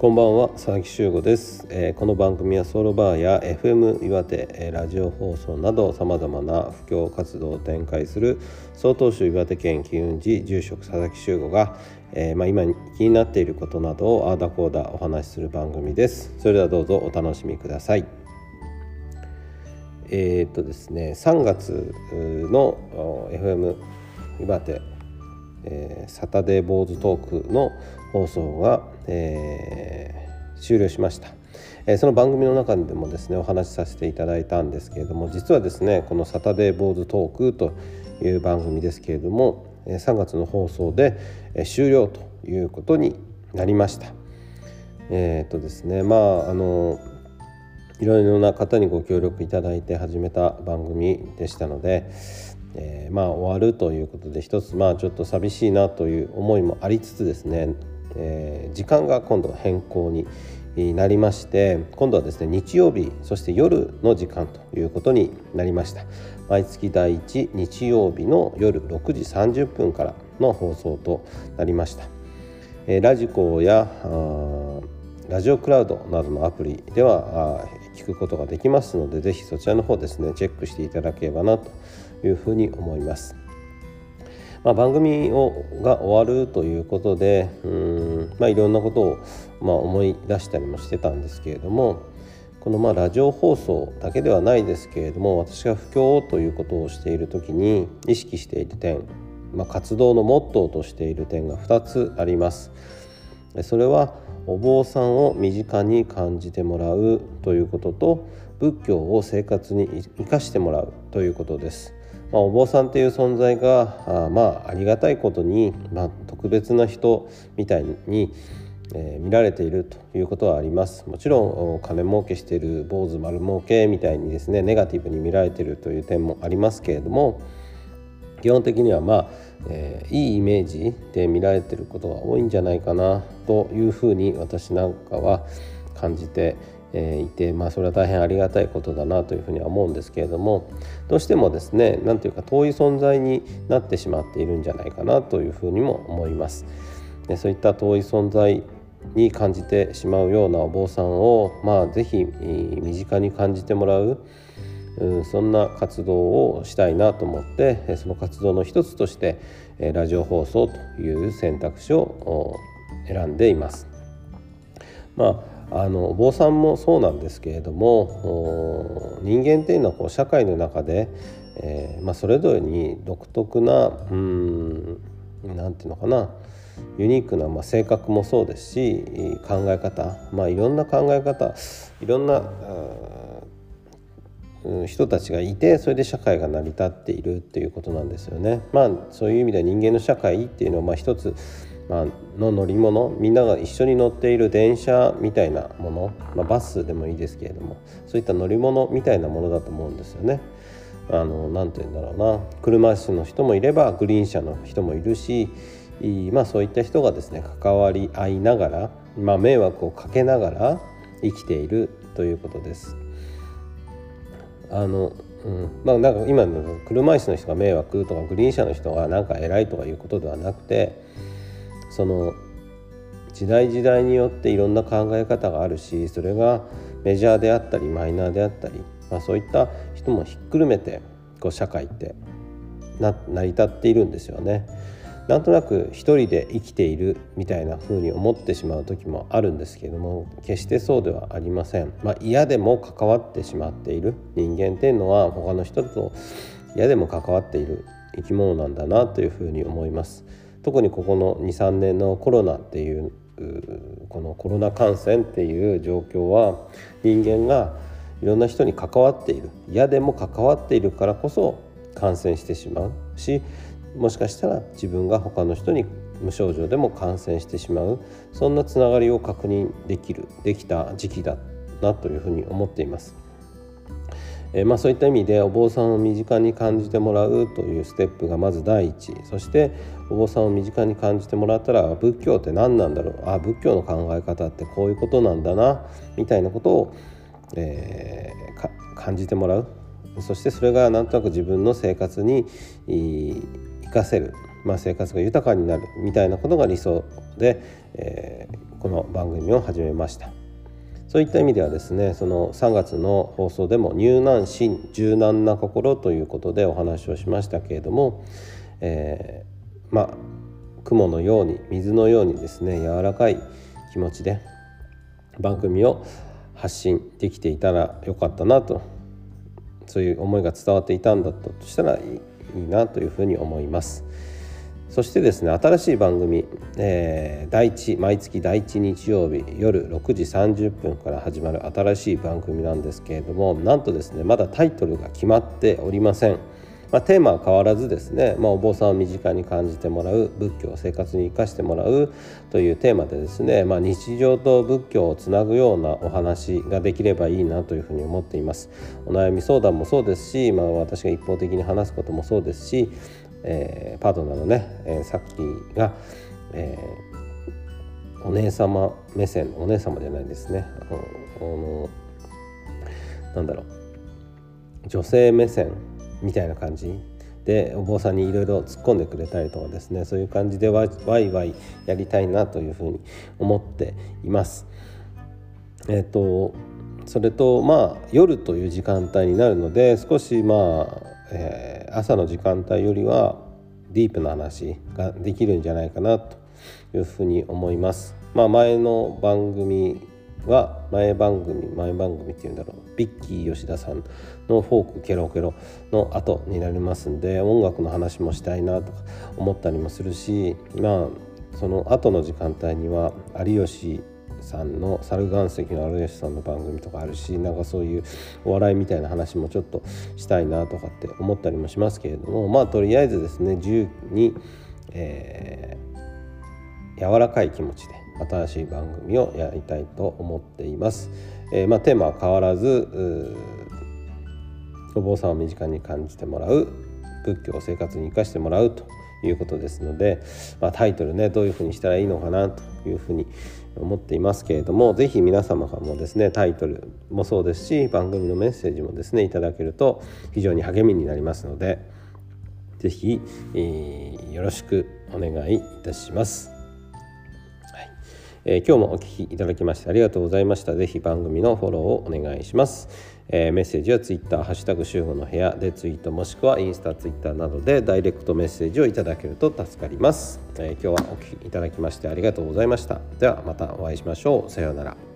こんばんは佐々木修吾です、えー、この番組はソウルバーや FM 岩手、えー、ラジオ放送などさまざまな布教活動を展開する曹洞州岩手県機運寺住職佐々木修吾が、えー、まあ、今気になっていることなどをあーだこーだお話しする番組です。それではどうぞお楽しみください。えっとですね3月の FM 岩手えー、サタデー坊主トークの放送が、えー、終了しました、えー、その番組の中でもですねお話しさせていただいたんですけれども実はですねこの「サタデー坊主トーク」という番組ですけれども3月の放送で終了ということになりました。えーとですねまああのいろいろな方にご協力いただいて始めた番組でしたので、えー、まあ終わるということで一つまあちょっと寂しいなという思いもありつつですね、えー、時間が今度変更になりまして今度はですね日曜日そして夜の時間ということになりました毎月第1日曜日の夜6時30分からの放送となりました、えー、ラジコやラジオクラウドなどのアプリでは聞くことができますのでぜひそちらの方ですねチェックしていただければなというふうに思います。まあ、番組をが終わるということでうん、まあ、いろんなことを、まあ、思い出したりもしてたんですけれどもこのまあラジオ放送だけではないですけれども私が布教ということをしている時に意識している点、まあ、活動のモットーとしている点が2つあります。それはお坊さんを身近に感じてもらうということと仏教を生活に生かしてもらうということです。まあ、お坊さんという存在があまあありがたいことに、まあ、特別な人みたいに、えー、見られているということはあります。もちろん金儲けしている坊主丸儲けみたいにですねネガティブに見られているという点もありますけれども基本的にはまあ、えー、いいイメージで見られていることが多いんじゃないかなというふうに私なんかは感じていて、まあ、それは大変ありがたいことだなというふうには思うんですけれどもどうしてもですね何ていうか遠い存在になってしまっているんじゃないかなというふうにも思います。でそういった遠い存在に感じてしまうようなお坊さんを、まあ、ぜひ身近に感じてもらううん、そんな活動をしたいなと思ってその活動の一つとしてラジオ放送という選択肢を選んでいます。まあ、あのお坊さんもそうなんですけれども人間っていうのはこう社会の中で、えー、まあ、それぞれに独特なうんなんていうのかなユニークな、まあ、性格もそうですし考え方、まあ、いろんな考え方いろんな人たちがいてそれで社会が成り立っているっていうことなんですよね。まあそういう意味で人間の社会っていうのはまあ一つ、まあの乗り物みんなが一緒に乗っている電車みたいなもの、まあ、バスでもいいですけれどもそういった乗り物みたいなものだと思うんですよね。あのなんて言うんだろうな車椅子の人もいればグリーン車の人もいるしまあそういった人がですね関わり合いながら、まあ、迷惑をかけながら生きているということです。あのうんまあ、なんか今の車椅子の人が迷惑とかグリーン車の人がなんか偉いとかいうことではなくてその時代時代によっていろんな考え方があるしそれがメジャーであったりマイナーであったり、まあ、そういった人もひっくるめてこう社会ってな成り立っているんですよね。なんとなく一人で生きているみたいな風に思ってしまう時もあるんですけども決してそうではありません、まあ、嫌でも関わってしまっている。人間っていうのは他の人と嫌でも関わっている生き物なんだなというふうに思います。特にここの23年のコロナっていうこのコロナ感染っていう状況は人間がいろんな人に関わっている嫌でも関わっているからこそ感染してしまうしもしかしたら自分が他の人に無症状でも感染してしまうそんなつながりを確認できるできた時期だなというふうに思っています。えまあ、そういった意味でお坊さんを身近に感じてもらうというステップがまず第一。そしてお坊さんを身近に感じてもらったら仏教って何なんだろう。あ仏教の考え方ってこういうことなんだなみたいなことを、えー、感じてもらう。そしてそれがなんとなく自分の生活に生かせる、まあ、生活が豊かになる。みたいなことが理想で、えー、この番組を始めました。そういった意味ではですねその3月の放送でも入難心柔軟な心ということでお話をしましたけれども、えー、まあ雲のように水のようにですね柔らかい気持ちで番組を発信できていたらよかったなとそういう思いが伝わっていたんだとしたらいいなというふうに思います。そしてですね新しい番組、えー、第一毎月第1日曜日夜6時30分から始まる新しい番組なんですけれどもなんとですねまだタイトルが決まっておりません。まあ、テーマは変わらずですね、まあ、お坊さんを身近に感じてもらう仏教を生活に生かしてもらうというテーマでですね、まあ、日常と仏教をつなぐようなお話ができればいいなというふうに思っていますお悩み相談もそうですし、まあ、私が一方的に話すこともそうですし、えー、パートナーのね、えー、さっきが、えー、お姉様目線お姉様じゃないですね。あのなんだろう。女性目線みたいな感じ。でお坊さんにいろいろ突っ込んでくれたりとかですね。そういう感じでワイワイやりたいなというふうに思っています。えっ、ー、とそれとまあ夜という時間帯になるので少しまあ、えー、朝の時間帯よりはディープな話ができるんじゃないかなというふうに思います。まあ、前の番組は前番組前番組っていうんだろうビッキー吉田さんの「フォークケロケロ」の後になりますんで音楽の話もしたいなとか思ったりもするしまあその後の時間帯には有吉さんの猿岩石の有吉さんの番組とかあるしなんかそういうお笑いみたいな話もちょっとしたいなとかって思ったりもしますけれどもまあとりあえずですね自由に、えー、柔らかい気持ちで新しい番組をやりたいと思っています。えー、まあ、テーマは変わらずお坊さんを身近に感じてもらう仏教を生活に生かしてもらうということですので、まあ、タイトルねどういうふうにしたらいいのかなというふうに思っていますけれども是非皆様からもですねタイトルもそうですし番組のメッセージもですねいただけると非常に励みになりますので是非、えー、よろしくお願いいたします。えー、今日もお聞きいただきましてありがとうございました。ぜひ番組のフォローをお願いします。えー、メッセージはツイッターハッシュタグ集合の部屋でツイートもしくはインスタ、ツイッターなどでダイレクトメッセージをいただけると助かります。えー、今日はお聞きいただきましてありがとうございました。ではまたお会いしましょう。さようなら。